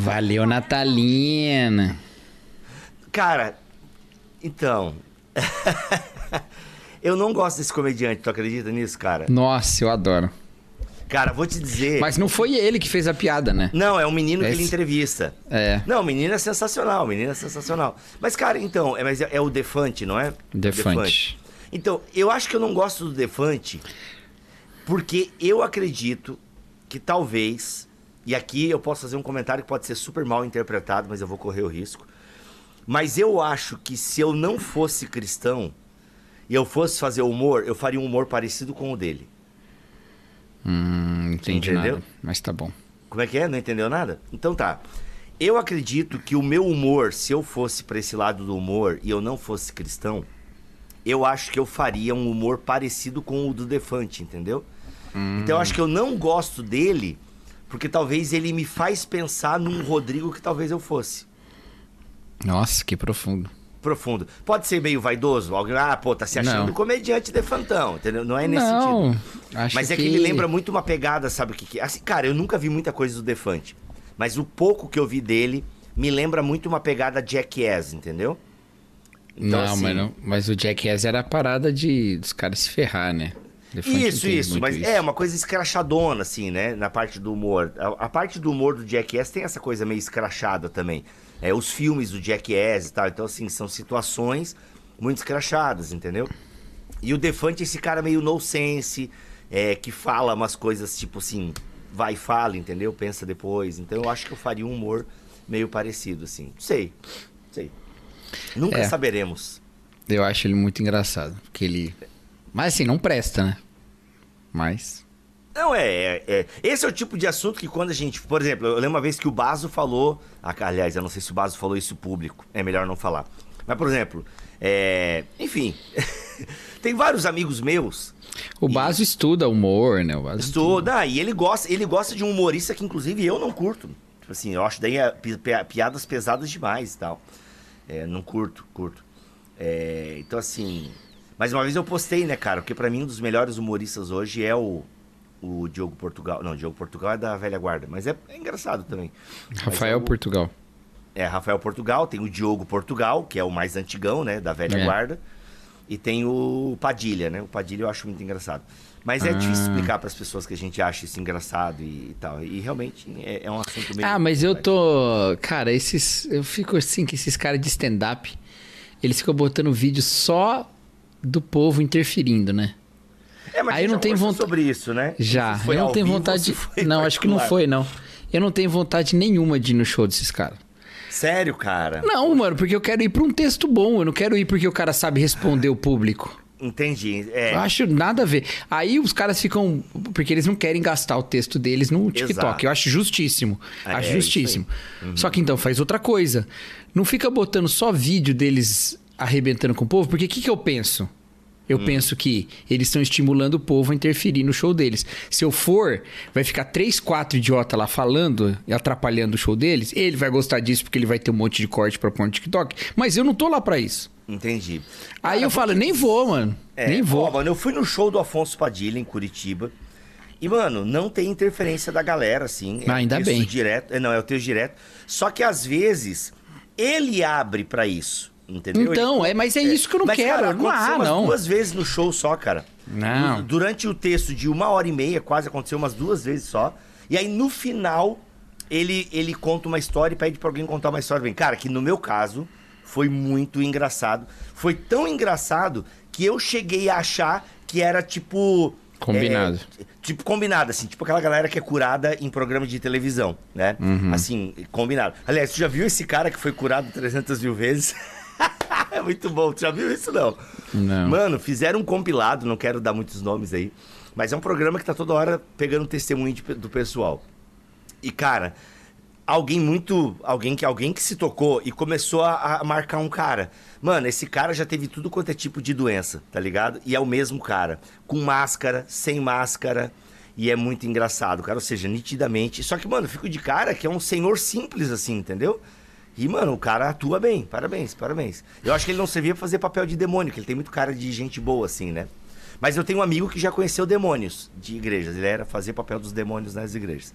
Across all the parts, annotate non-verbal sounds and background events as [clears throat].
Valeu, Natalina. Cara, então. [laughs] eu não gosto desse comediante, tu acredita nisso, cara? Nossa, eu adoro. Cara, vou te dizer. Mas não foi ele que fez a piada, né? Não, é um menino Esse- que ele entrevista. É. Não, o menino é sensacional, o menino é sensacional. Mas, cara, então, é, mas é, é o Defante, não é? Defante. Então, eu acho que eu não gosto do Defante porque eu acredito que talvez, e aqui eu posso fazer um comentário que pode ser super mal interpretado, mas eu vou correr o risco. Mas eu acho que se eu não fosse cristão e eu fosse fazer humor, eu faria um humor parecido com o dele. Hum, entendi Entendeu? nada. Mas tá bom. Como é que é? Não entendeu nada? Então tá. Eu acredito que o meu humor, se eu fosse pra esse lado do humor e eu não fosse cristão, eu acho que eu faria um humor parecido com o do Defante, entendeu? Então eu acho que eu não gosto dele porque talvez ele me faz pensar num Rodrigo que talvez eu fosse. Nossa, que profundo. Profundo. Pode ser meio vaidoso, alguém, ah, pô, tá se achando Não. comediante defantão, entendeu? Não é nesse não, sentido. acho Mas é que ele lembra muito uma pegada, sabe o que que é? Assim, cara, eu nunca vi muita coisa do Defante. Mas o pouco que eu vi dele me lembra muito uma pegada Jackass, entendeu? Então, não, assim, mas, não, mas o Jackass era a parada de dos caras se ferrar, né? Defante Isso, isso, mas é uma coisa escrachadona, assim, né? Na parte do humor. A, a parte do humor do Jackass tem essa coisa meio escrachada também. É, os filmes do Jackass e tal. Então, assim, são situações muito escrachadas, entendeu? E o Defante é esse cara meio no sense, é, que fala umas coisas tipo assim, vai e fala, entendeu? Pensa depois. Então eu acho que eu faria um humor meio parecido, assim. Sei, sei. Nunca É. saberemos. Eu acho ele muito engraçado. Porque ele. Mas assim, não presta, né? Mas. Não, é, é, é. Esse é o tipo de assunto que quando a gente. Por exemplo, eu lembro uma vez que o Baso falou. ah, Aliás, eu não sei se o Baso falou isso público. É melhor não falar. Mas, por exemplo, é, enfim. [laughs] tem vários amigos meus. O Baso estuda humor, né? O Baso Estuda, ah, e ele gosta, ele gosta de um humorista que, inclusive, eu não curto. Tipo assim, eu acho daí é, pi- pi- piadas pesadas demais e tal. É, não curto, curto. É, então, assim. Mas uma vez eu postei, né, cara? Porque pra mim um dos melhores humoristas hoje é o, o Diogo Portugal. Não, o Diogo Portugal é da velha guarda, mas é, é engraçado também. Rafael é o- Portugal. É, Rafael Portugal, tem o Diogo Portugal, que é o mais antigão, né, da velha É. guarda. E tem o Padilha, né? O Padilha eu acho muito engraçado. Mas é Ah. difícil explicar para as pessoas que a gente acha isso engraçado e, e tal. E realmente é, é um assunto meio. Ah, mas eu tô. Cara, esses. Eu fico assim que esses caras de stand-up. Eles ficam botando vídeo só do povo interferindo, né? É, mas Aí não conversou vontade- sobre isso, né? Já. Eu não tenho vontade de. Não, acho que não foi, não. Eu não tenho vontade nenhuma de ir no show desses caras. Sério, cara? Não, mano, porque eu quero ir pra um texto bom. Eu não quero ir porque o cara sabe responder o público. Entendi. É, Eu acho nada a ver. Aí os caras ficam. Porque eles não querem gastar o texto deles no TikTok. Exato. Eu acho justíssimo. É, acho é justíssimo. Só que então faz outra coisa. Não fica botando só vídeo deles arrebentando com o povo, porque o que, que eu penso? Eu Hum. penso que eles estão estimulando o povo a interferir no show deles. Se eu for, vai ficar três, quatro idiotas lá falando e atrapalhando o show deles. Ele vai gostar disso porque ele vai ter um monte de corte pra pôr no TikTok. Mas eu não tô lá pra isso. entendi. Aí Cara, eu falo, nem vou, mano. É, nem vou. ó, mano, eu fui no show do Afonso Padilha em Curitiba. E, mano, não tem interferência da galera, assim. Ah, ainda bem. Direto, é, não, é o texto direto. Só que às vezes ele abre pra isso. Entendeu? Então, é, mas é isso que eu não Mas, quero. Cara, não há, umas não. duas vezes no show só, cara. Não. Durante o texto de uma hora e meia, quase aconteceu umas duas vezes só. E aí, no final, ele, ele conta uma história e pede pra alguém contar uma história bem. Cara, que no meu caso, foi muito engraçado. Foi tão engraçado que eu cheguei a achar que era tipo. Combinado. é, tipo, combinado, assim, tipo aquela galera que é curada em programa de televisão, né? Uhum. Assim, combinado. Aliás, tu já viu esse cara que foi curado 300 mil vezes? [laughs] [laughs] é muito bom, tu já viu isso não? Não. Mano, fizeram um compilado, não quero dar muitos nomes aí, mas é um programa que tá toda hora pegando testemunho de do pessoal. E, cara, alguém muito. Alguém que, alguém que se tocou e começou a, a marcar um cara. Mano, esse cara já teve tudo quanto é tipo de doença, tá ligado? E é o mesmo cara. Com máscara, sem máscara. E é muito engraçado, cara. Ou seja, nitidamente. Só que, mano, eu fico de cara que é um senhor simples, assim, entendeu? E, mano, o cara atua bem. Parabéns, parabéns. Eu acho que ele não servia pra fazer papel de demônio, que ele tem muito cara de gente boa, assim, né? Mas eu tenho um amigo que já conheceu demônios de igrejas. Ele era fazer papel dos demônios nas igrejas.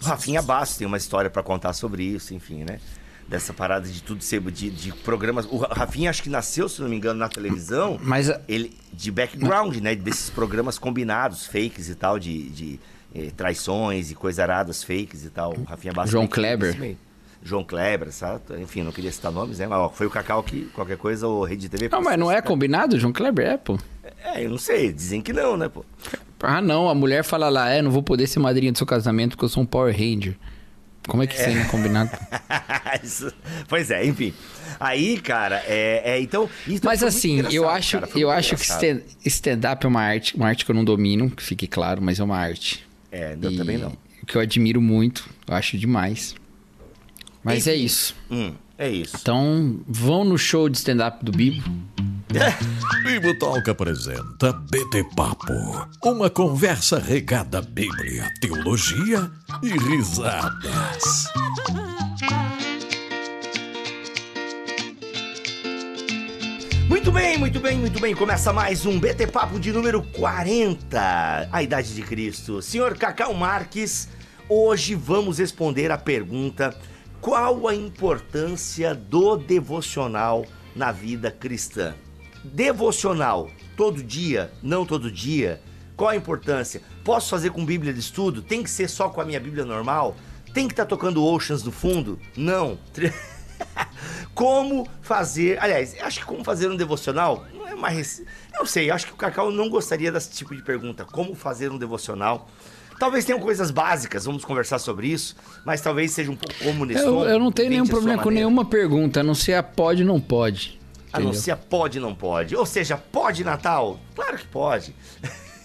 O [laughs] Rafinha Bastos tem uma história para contar sobre isso, enfim, né? Dessa parada de tudo ser de, de programas. O Rafinha acho que nasceu, se não me engano, na televisão. Mas ele de background, né? Desses programas combinados, fakes e tal, de, de eh, traições e coisas aradas fakes e tal. O Rafinha Bastos. João Kleber. João Kleber, sabe? Enfim, não queria citar nomes, né? Mas ó, foi o Cacau que, qualquer coisa, o Rede TV. Não, mas não é combinado? João Kleber é, pô. É, eu não sei. Dizem que não, né, pô? Ah, não. A mulher fala lá, é, não vou poder ser madrinha do seu casamento porque eu sou um Power Ranger. Como é que é. é combinado? [laughs] pois é, enfim. Aí, cara, é, é então. Mas assim, eu acho, eu acho que stand-up é uma arte, uma arte que eu não domino, que fique claro, mas é uma arte. É, eu e também não. Que eu admiro muito, eu acho demais. Mas é Enfim. é isso. Hum, é isso. Então, vão no show de stand-up do Bibo. Bibo Talk apresenta BT Papo. Uma conversa regada à Bíblia, teologia e risadas. Muito bem, muito bem, muito bem. Começa mais um BT Papo de número 40, a idade de Cristo. Senhor Cacau Marques, hoje vamos responder a pergunta qual a importância do devocional na vida cristã? Devocional, todo dia, não todo dia? Qual a importância? Posso fazer com Bíblia de estudo? Tem que ser só com a minha Bíblia normal? Tem que estar tá tocando Oceans no fundo? Não. [laughs] como fazer. Aliás, acho que como fazer um devocional não é mais. Não sei, acho que o Cacau não gostaria desse tipo de pergunta. Como fazer um devocional? Talvez tenham coisas básicas, vamos conversar sobre isso, mas talvez seja um pouco como nesse eu, eu não tenho nenhum problema com nenhuma pergunta, a não ser a pode ou não pode. A não ser a pode não pode. Ou seja, pode Natal? Claro que pode.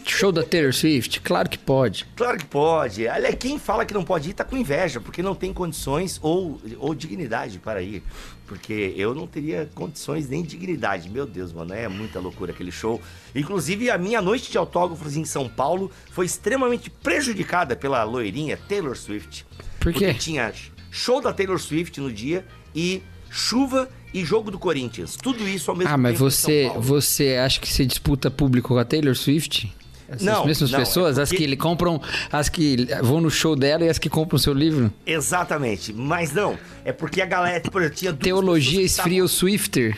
Show da Taylor Swift? Claro que pode. Claro que pode. Olha, quem fala que não pode ir tá com inveja, porque não tem condições ou, ou dignidade para ir. Porque eu não teria condições nem dignidade. Meu Deus, mano, é muita loucura aquele show. Inclusive, a minha noite de autógrafos em São Paulo foi extremamente prejudicada pela loirinha Taylor Swift. Por quê? Porque tinha show da Taylor Swift no dia e chuva e jogo do Corinthians. Tudo isso ao mesmo tempo. Ah, mas você, você acha que você disputa público com a Taylor Swift? Essas não, mesmas não, pessoas, é porque... as que ele compram, as que vão no show dela e as que compram o seu livro? Exatamente. Mas não, é porque a galera, tipo, tinha Teologia esfria o Swifter.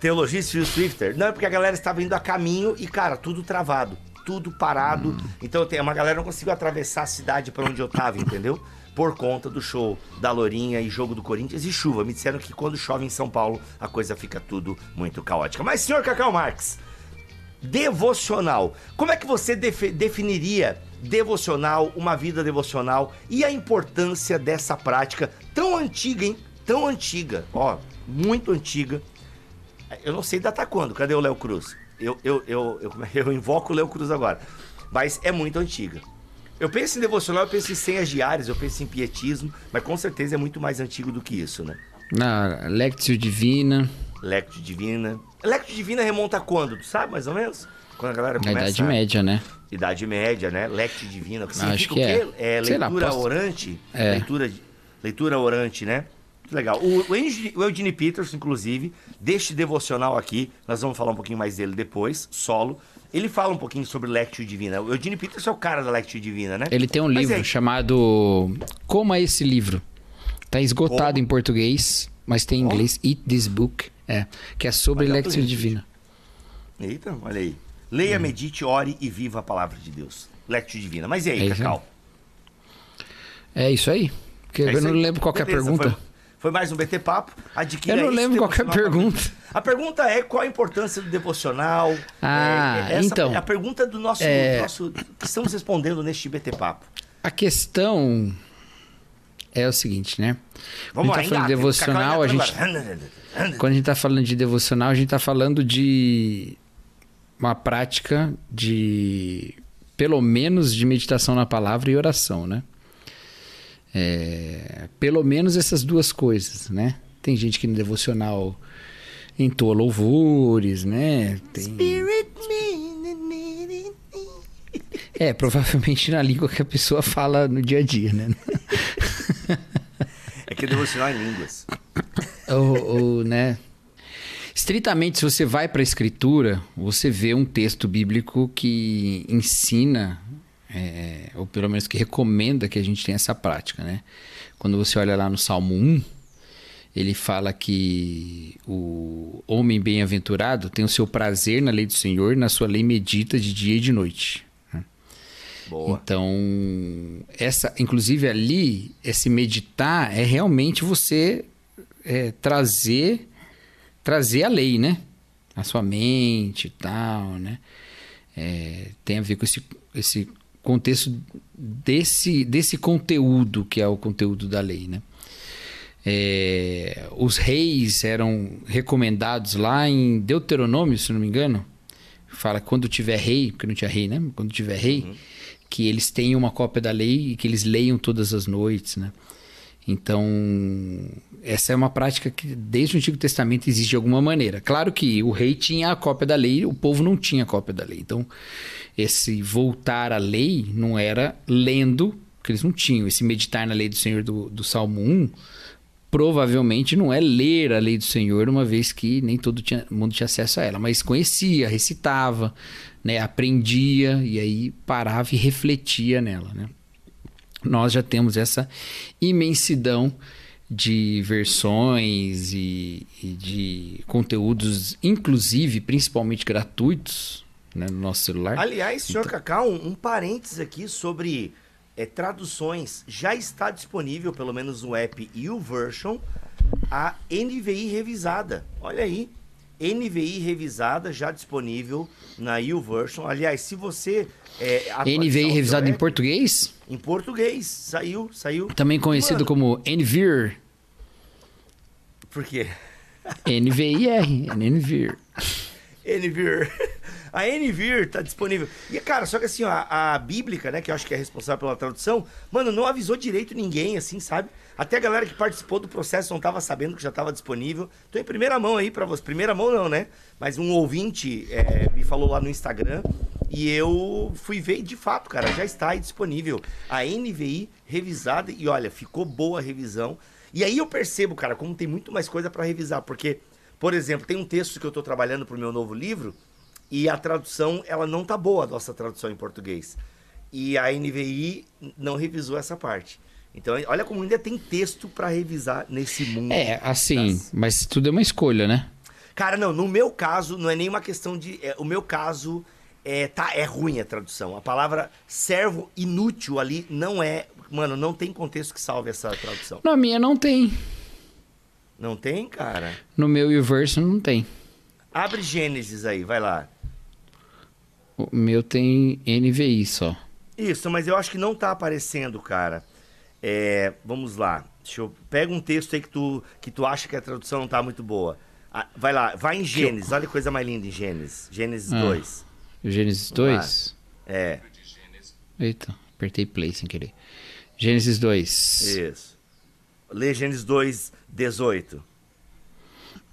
Teologia esfria o Swifter. Não, é porque a galera estava indo a caminho e, cara, tudo travado, tudo parado. Hum. Então, tem uma galera não conseguiu atravessar a cidade para onde eu tava, entendeu? Por conta do show da Lourinha e jogo do Corinthians e chuva. Me disseram que quando chove em São Paulo, a coisa fica tudo muito caótica. Mas, senhor Cacau Marques, devocional. Como é que você definiria devocional, uma vida devocional e a importância dessa prática tão antiga, hein? Tão antiga, ó, muito antiga. Eu não sei datar quando, cadê o Léo Cruz? Eu, eu, eu, eu, [laughs] eu invoco o Léo Cruz agora, mas é muito antiga. Eu penso em devocional, eu penso em senhas diárias, eu penso em pietismo, mas com certeza é muito mais antigo do que isso, né? Na Lectio Divina. Lectio Divina. Lectio Divina remonta a quando? Tu sabe mais ou menos? Quando a galera começa... Na Idade Média, né? Idade Média, né? Lectio Divina. Que significa Acho que o quê? É, é leitura lá, posso... orante. É. Leitura, leitura orante, né? Que legal. O, o Eugene Peters, inclusive, deste devocional aqui, nós vamos falar um pouquinho mais dele depois, solo. Ele fala um pouquinho sobre Lectio Divina. O Eugene Peters é o cara da Lectio Divina, né? Ele tem um Mas livro é... chamado Como é esse livro? Tá esgotado Como? em português, mas tem em inglês. Eat This Book. É, que é sobre Lectio Divina. Eita, olha aí. Leia, hum. medite, ore e viva a palavra de Deus. Lectio Divina. Mas e aí, é Cacau? É isso aí. Porque é eu não aí. lembro qual é a pergunta. Foi, foi, mais um BT Papo. Adquira eu não lembro qual é a pergunta. A pergunta é qual a importância do devocional. Ah, é, essa, então. É a pergunta do nosso, é... nosso. que estamos respondendo neste BT Papo. A questão é o seguinte, né? Vamos a gente tá falando de devocional, a gente. Quando a gente tá falando de devocional, a gente tá falando de uma prática de pelo menos de meditação na palavra e oração, né? É, pelo menos essas duas coisas, né? Tem gente que no devocional entoa louvores, né? Tem... Spirit. É, provavelmente na língua que a pessoa fala no dia a dia, né? [laughs] [laughs] É que devocional é em línguas. ou, ou, né? Estritamente, se você vai para a escritura, você vê um texto bíblico que ensina, é, ou pelo menos que recomenda que a gente tenha essa prática, né? Quando você olha lá no Salmo 1, ele fala que o homem bem-aventurado tem o seu prazer na lei do Senhor, na sua lei medita de dia e de noite. Boa. Então, essa, inclusive ali, esse meditar é realmente você é, trazer trazer a lei, né? A sua mente e tal, né? É, tem a ver com esse, esse contexto desse, desse conteúdo que é o conteúdo da lei, né? É, os reis eram recomendados lá em Deuteronômio, se não me engano. Fala quando tiver rei, porque não tinha rei, né? Quando tiver rei, que eles tenham uma cópia da lei e que eles leiam todas as noites, né? Então, essa é uma prática que desde o Antigo Testamento existe de alguma maneira. Claro que o rei tinha a cópia da lei, o povo não tinha a cópia da lei. Então, esse voltar à lei não era lendo, porque eles não tinham. Esse meditar na lei do Senhor do, do Salmo 1 provavelmente não é ler a lei do Senhor, uma vez que nem todo tinha- mundo tinha acesso a ela, mas conhecia, recitava, né, aprendia e aí parava e refletia nela, né? Nós já temos essa imensidão de versões e, e de conteúdos, inclusive, principalmente gratuitos, né, no nosso celular. Aliás, senhor Então- Cacau, um, um parênteses aqui sobre é, traduções. Já está disponível, pelo menos no app YouVersion, a NVI revisada. Olha aí. NVI revisada já disponível na YouVersion. Aliás, se você. É, o NVI seu revisado em português, Em português. Saiu, saiu. também conhecido Mano, como NVIR. Por quê? NVIR, NVIR. NVIR. A NVIR tá disponível. E, cara, só que assim, ó, a, a Bíblica, né, que eu acho que é responsável pela tradução, mano, não avisou direito ninguém, assim, sabe? Até a galera que participou do processo não tava sabendo que já tava disponível. Tô em primeira mão aí pra você. Primeira mão não, né? Mas um ouvinte é, me falou lá no Instagram e eu fui ver de fato, cara, já está aí disponível. A NVI revisada e, olha, ficou boa a revisão. E aí eu percebo, cara, como tem muito mais coisa pra revisar, porque, por exemplo, tem um texto que eu tô trabalhando pro meu novo livro e a tradução, ela não tá boa, a nossa tradução em português. E a NVI não revisou essa parte. Então, olha como ainda tem texto pra revisar nesse mundo. É, assim, das- mas tudo é uma escolha, né? Cara, não, no meu caso, não é nenhuma questão de. é, o meu caso é, tá, é ruim a tradução. A palavra servo inútil ali não é. Mano, não tem contexto que salve essa tradução. Na minha não tem. Não tem, cara? No meu universo não tem. Abre Gênesis aí, vai lá. O meu tem NVI só. Isso, mas eu acho que não tá aparecendo, cara. É, vamos lá. Deixa eu. Pega um texto aí que tu, que tu acha que a tradução não tá muito boa. Ah, vai lá, vai em Gênesis. Olha que coisa mais linda em Gênesis. Gênesis Ah. 2. Gênesis Vamos lá. 2. É, Eita, apertei play sem querer. Gênesis 2. isso. Lê Gênesis 2, 18.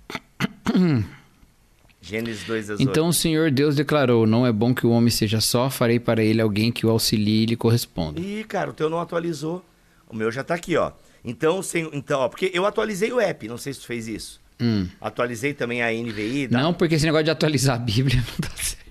[clears throat] Gênesis 2, 18. Então o Senhor Deus declarou: Não é bom que o homem seja só, farei para ele alguém que o auxilie e lhe corresponda. Ih, cara, o teu não atualizou. O meu já tá aqui, ó. Então, sem, então ó, porque eu atualizei o app, não sei se tu fez isso. Hum. Atualizei também a NVI. da- Não, porque esse negócio de atualizar a Bíblia [laughs] não dá certo.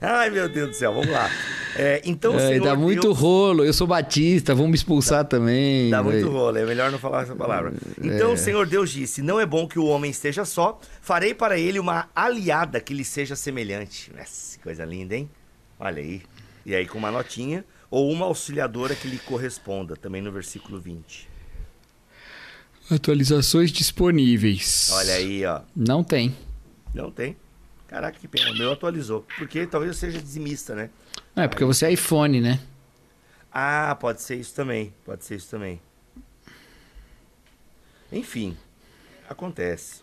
Ai, meu Deus do céu, vamos lá. É, então, Ai, Senhor dá muito Deus- rolo. Eu sou batista, vão me expulsar também. Dá muito velho. rolo, é melhor não falar essa palavra. Então o Senhor Deus disse: Não é bom que o homem esteja só, farei para ele uma aliada que lhe seja semelhante. Nossa, coisa linda, hein? Olha aí. E aí com uma notinha, ou uma auxiliadora que lhe corresponda, também no versículo 20. Atualizações disponíveis. Olha aí, ó. Não tem. Não tem. Caraca, que pena. O meu atualizou. Porque talvez eu seja dizimista, né? Não, é porque você é iPhone, né? Ah, pode ser isso também. Pode ser isso também. Enfim, acontece.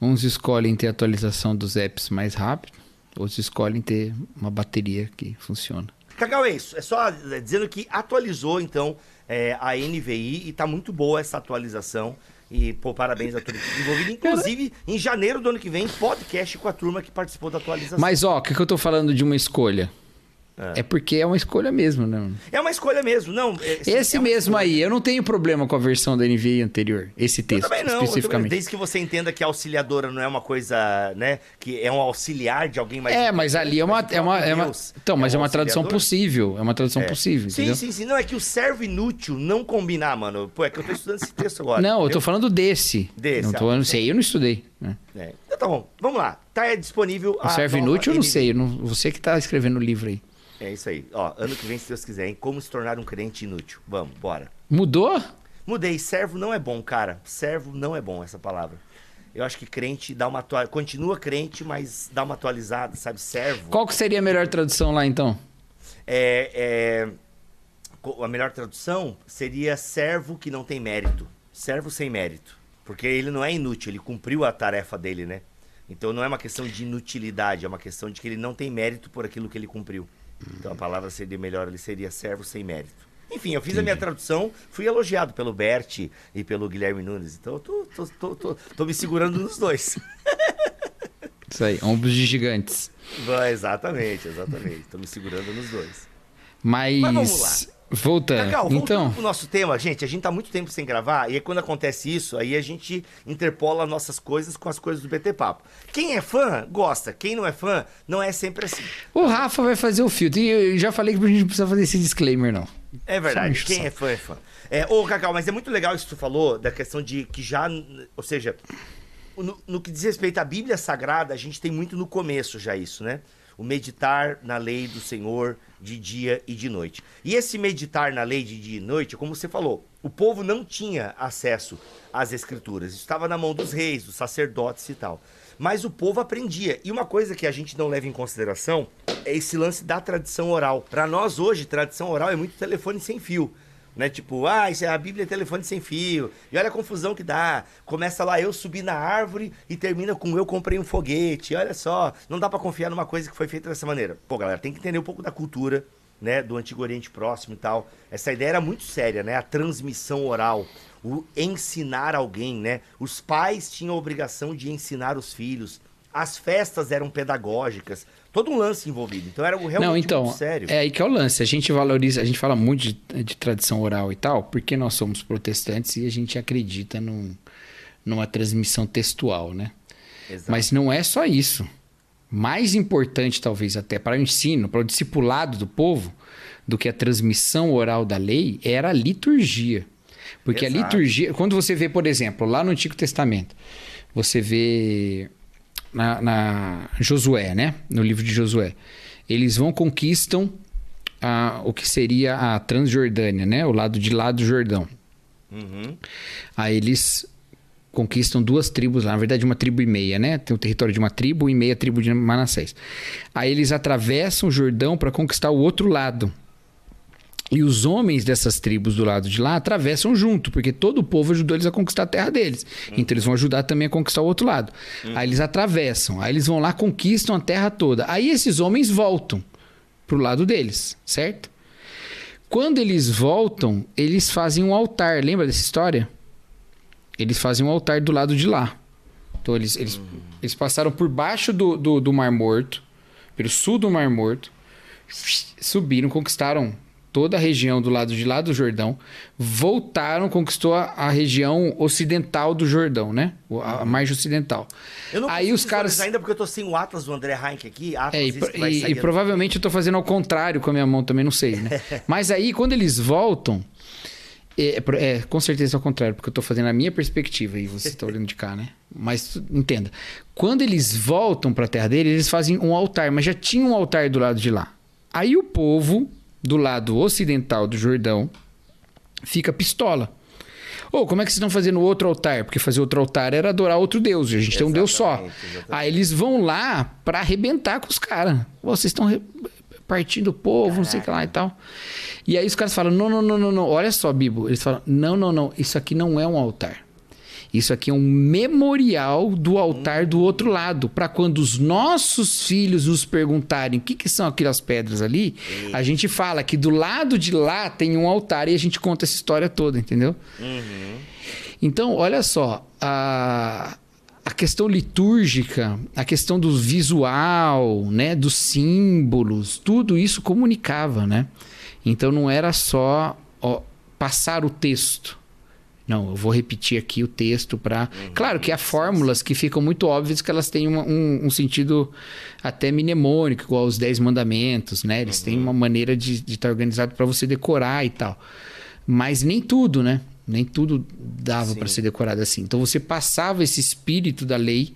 Uns escolhem ter atualização dos apps mais rápido, outros escolhem ter uma bateria que funciona. Cacau, é isso. É só é, dizendo que atualizou, então, é, a NVI e tá muito boa essa atualização. E, pô, parabéns a todo mundo envolvido. Inclusive, em janeiro do ano que vem, podcast com a turma que participou da atualização. Mas ó, o que, que eu tô falando de uma escolha? É. porque é uma escolha mesmo, né? É uma escolha mesmo, não. é- Esse é uma mesmo escolha. aí, eu não tenho problema com a versão da NVI anterior, esse Eu texto também não, eu também- especificamente. desde que você entenda que a auxiliadora não é uma coisa, né? Que é um auxiliar de alguém mais. É, mas ali é uma, é uma, é uma então, mas é, um uma tradução possível, é uma tradução É. possível, Sim, entendeu? sim, sim. Não, é que o servo inútil não combinar, mano. Pô, é que eu tô estudando esse texto agora. Não, eu tô entendeu? falando desse. Desse, Não tô ah, então- sei, eu não estudei. né? É. Então tá bom, vamos lá. Tá é, disponível O servo inútil eu não sei, eu não- você que tá escrevendo o livro aí. É isso aí. Ó, ano que vem, se Deus quiser, hein? Como se tornar um crente inútil. Vamos, bora. Mudou? Mudei. Servo não é bom, cara. Servo não é bom essa palavra. Eu acho que crente dá uma atual... Continua crente, mas dá uma atualizada, sabe? Servo. Qual que seria a melhor tradução lá então? É, é, A melhor tradução seria servo que não tem mérito. Servo sem mérito. Porque ele não é inútil, ele cumpriu a tarefa dele, né? Então não é uma questão de inutilidade, é uma questão de que ele não tem mérito por aquilo que ele cumpriu. Então a palavra seria melhor, ele seria servo sem mérito. Enfim, eu fiz a minha tradução, fui elogiado pelo Bert e pelo Guilherme Nunes. Então eu tô, tô, tô, tô, tô me segurando nos dois. [laughs] Isso aí, ombros de gigantes. Exatamente, exatamente. Tô me segurando nos dois. Mas, Mas vamos lá. Voltando. Cacau, voltando então, pro nosso tema, gente, a gente tá muito tempo sem gravar, e aí quando acontece isso, aí a gente interpola nossas coisas com as coisas do BT Papo. Quem é fã, gosta. Quem não é fã, não é sempre assim. o Rafa vai fazer o filtro. E eu já falei que a gente não precisa fazer esse disclaimer, não. É verdade, quem é fã é fã. É, ô, Cacau, mas é muito legal isso que tu falou, da questão de que já, ou seja, no, no que diz respeito à Bíblia Sagrada, a gente tem muito no começo já isso, né? O meditar na lei do Senhor de dia e de noite. E esse meditar na lei de dia e noite, como você falou, o povo não tinha acesso às escrituras. Estava na mão dos reis, dos sacerdotes e tal. Mas o povo aprendia. E uma coisa que a gente não leva em consideração é esse lance da tradição oral. Para nós hoje, tradição oral é muito telefone sem fio. Né? Tipo, ah, isso é a Bíblia é telefone sem fio. E olha a confusão que dá. Começa lá, eu subi na árvore e termina com eu comprei um foguete. Olha só, não dá pra confiar numa coisa que foi feita dessa maneira. Pô, galera, tem que entender um pouco da cultura, né, do Antigo Oriente Próximo e tal. Essa ideia era muito séria, né? A transmissão oral, o ensinar alguém, né? Os pais tinham a obrigação de ensinar os filhos. As festas eram pedagógicas. Todo um lance envolvido. Então era algo realmente não, então, muito sério. é aí que é o lance. A gente valoriza, a gente fala muito de, de tradição oral e tal, porque nós somos protestantes e a gente acredita num, numa transmissão textual, né? Exato. Mas não é só isso. Mais importante, talvez, até para o ensino, para o discipulado do povo, do que a transmissão oral da lei, era a liturgia. Porque a Exato. liturgia, quando você vê, por exemplo, lá no Antigo Testamento, você vê na, na Josué, né? No livro de Josué, eles vão conquistam a, o que seria a Transjordânia, né? O lado de lá do Jordão. Uhum. Aí eles conquistam duas tribos lá, na verdade uma tribo e meia, né? Tem o território de uma tribo e meia tribo de Manassés. Aí eles atravessam o Jordão para conquistar o outro lado. E os homens dessas tribos do lado de lá atravessam junto, porque todo o povo ajudou eles a conquistar a terra deles. Então eles vão ajudar também a conquistar o outro lado. Aí eles atravessam, aí eles vão lá, conquistam a terra toda. Aí esses homens voltam pro lado deles, certo? Quando eles voltam, eles fazem um altar. Lembra dessa história? Eles fazem um altar do lado de lá. Então eles, eles, eles passaram por baixo do, do, do Mar Morto, pelo sul do Mar Morto, subiram, conquistaram toda a região do lado de lá do Jordão, voltaram, conquistou a, a região ocidental do Jordão, né? A, a margem ocidental. Eu não Aí os caras. ainda porque eu tô sem o Atlas do André Heinck aqui. Atlas, É, e, e- e provavelmente eu tô fazendo ao contrário com a minha mão também, não sei, né? [laughs] Mas aí, quando eles voltam, é, pro- é, com certeza é ao contrário, porque eu tô fazendo a minha perspectiva e você tá olhando de cá, né? Mas entenda, quando eles voltam pra terra deles, eles fazem um altar, mas já tinha um altar do lado de lá. Aí o povo do lado ocidental do Jordão fica pistola. Ô, como é que vocês estão fazendo outro altar? Porque fazer outro altar era adorar outro Deus. e A gente tem um Deus só. Exatamente, exatamente. Aí eles vão lá pra arrebentar com os caras. Vocês estão re- partindo o povo, não sei o que lá e tal. E aí os caras falam: não, não, não, não, não. Olha só, Bibo. Eles falam: não, não, não. Isso aqui não é um altar. Isso aqui é um memorial do altar do outro lado. Pra quando os nossos filhos nos perguntarem o que, que são aquelas pedras ali, a gente fala que do lado de lá tem um altar e a gente conta essa história toda, entendeu? Então, olha só, a, a questão litúrgica, a questão do visual, né, dos símbolos, tudo isso comunicava, né? Então não era só ó, passar o texto. Não, eu vou repetir aqui o texto para. Uhum. Claro que há fórmulas que ficam muito óbvias que elas têm uma, um, um, sentido até mnemônico, igual os Dez Mandamentos, né? Eles uhum. têm uma maneira de estar tá organizado para você decorar e tal. Mas nem tudo, né? Nem tudo dava para ser decorado assim. Então você passava esse espírito da lei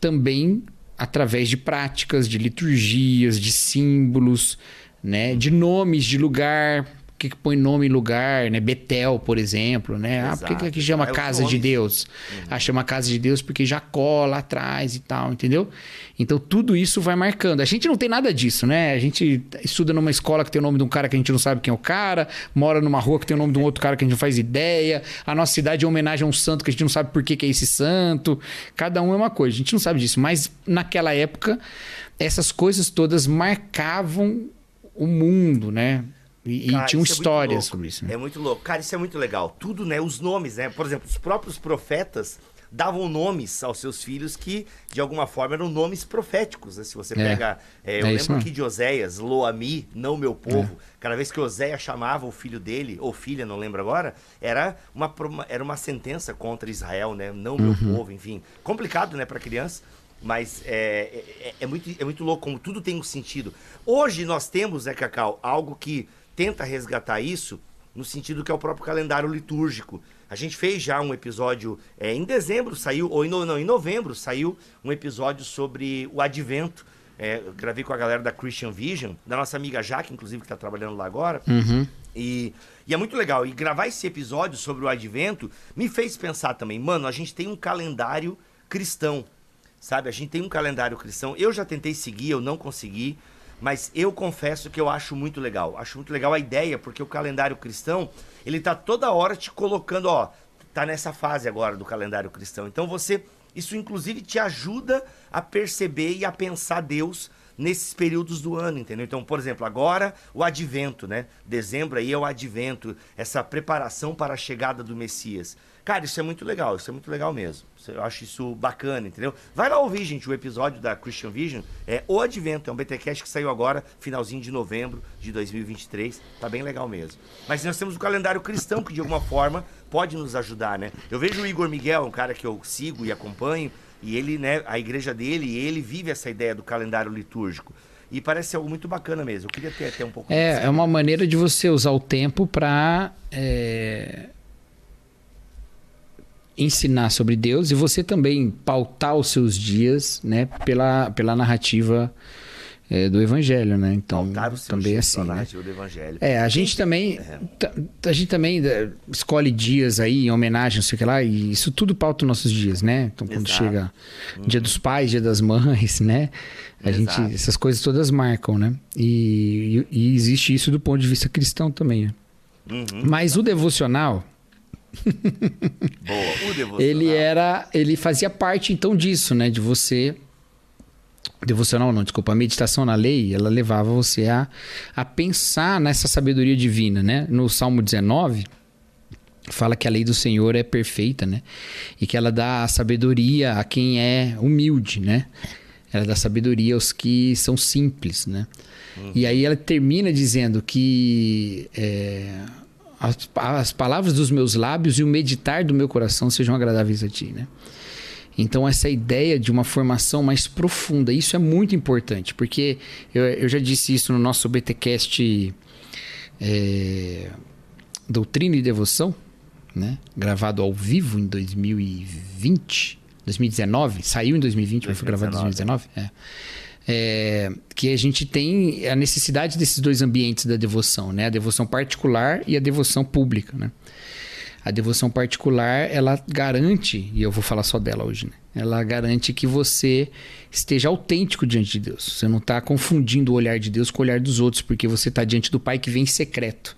também através de práticas, de liturgias, de símbolos, né? De nomes de lugar que, que põe nome em lugar, né? Betel, por exemplo, né? Exato. Ah, por que, que aqui chama ah, Casa de Deus? Uhum. Ah, chama Casa de Deus porque Jacó lá atrás e tal, entendeu? Então tudo isso vai marcando. A gente não tem nada disso, né? A gente estuda numa escola que tem o nome de um cara que a gente não sabe quem é o cara, mora numa rua que tem o nome de um outro cara que a gente não faz ideia. A nossa cidade é homenagem a um santo que a gente não sabe por que, que é esse santo. Cada um é uma coisa, a gente não sabe disso. Mas naquela época, essas coisas todas marcavam o mundo, né? E, Cara, e tinham é histórias é sobre isso. Né? É muito louco. Cara, isso é muito legal. Tudo, né? Os nomes, né? Por exemplo, os próprios profetas davam nomes aos seus filhos que, de alguma forma, eram nomes proféticos. Né? Se você é. pega. É, eu é lembro aqui de Oséias, Loami, não meu povo. É. Cada vez que Oséias chamava o filho dele, ou filha, não lembro agora, era uma, era uma sentença contra Israel, né? Não meu uhum. povo, enfim. Complicado, né, para criança. Mas é, é, é, muito, é muito louco como tudo tem um sentido. Hoje nós temos, né, Cacau, algo que tenta resgatar isso no sentido que é o próprio calendário litúrgico. A gente fez já um episódio é, em dezembro, saiu, ou em, não, em novembro, saiu um episódio sobre o advento. É, gravei com a galera da Christian Vision, da nossa amiga Jaque, inclusive, que está trabalhando lá agora. Uhum. E, e, é muito legal. E gravar esse episódio sobre o advento me fez pensar também, mano, a gente tem um calendário cristão, sabe? A gente tem um calendário cristão. Eu já tentei seguir, eu não consegui. Mas eu confesso que eu acho muito legal. Acho muito legal a ideia, porque o calendário cristão, ele tá toda hora te colocando, ó, tá nessa fase agora do calendário cristão. Então você, isso inclusive te ajuda a perceber e a pensar Deus nesses períodos do ano, entendeu? Então, por exemplo, agora o advento, né? Dezembro aí é o advento, essa preparação para a chegada do Messias. Cara, isso é muito legal, isso é muito legal mesmo. Eu acho isso bacana, entendeu? Vai lá ouvir, gente, o episódio da Christian Vision. É O Advento, é um BTcast que saiu agora, finalzinho de novembro de 2023. Tá bem legal mesmo. Mas nós temos o calendário cristão que, de alguma forma, pode nos ajudar, né? Eu vejo o Igor Miguel, um cara que eu sigo e acompanho, e ele, né, a igreja dele, ele vive essa ideia do calendário litúrgico. E parece algo muito bacana mesmo. Eu queria ter até um pouco É, é uma maneira de você usar o tempo para. É ensinar sobre Deus e você também pautar os seus dias, né, pela, pela narrativa é, do Evangelho, né? Então também é assim. Né? Evangelho. É, a gente também é. a gente também é, escolhe dias aí em homenagem, não sei o que lá, e isso tudo pauta os nossos dias, né? Então quando Exato. chega uhum. Dia dos Pais, Dia das Mães, né? A Exato. gente essas coisas todas marcam, né? E, e, e, existe isso do ponto de vista cristão também. Né? Uhum. Mas o devocional [laughs] Boa, o devocional. Ele era, ele fazia parte então disso, né, de você devocional não, desculpa, a meditação na lei, ela levava você a, a pensar nessa sabedoria divina, né? No Salmo 19, fala que a lei do Senhor é perfeita, né? E que ela dá a sabedoria a quem é humilde, né? Ela dá sabedoria aos que são simples, né? Uhum. E aí ela termina dizendo que é, as, as, palavras dos meus lábios e o meditar do meu coração sejam agradáveis a ti, né? Então, essa ideia de uma formação mais profunda, isso é muito importante, porque eu, eu já disse isso no nosso BTcast é, Doutrina e Devoção, né? gravado ao vivo em 2020, 2019, saiu em 2020, 2019. mas foi gravado em 2019. É é, que a gente tem a necessidade desses dois ambientes da devoção, né? A devoção particular e a devoção pública, né? A devoção particular, ela garante, e eu vou falar só dela hoje, né? Ela garante que você esteja autêntico diante de Deus. Você não está confundindo o olhar de Deus com o olhar dos outros, porque você está diante do Pai que vem em secreto.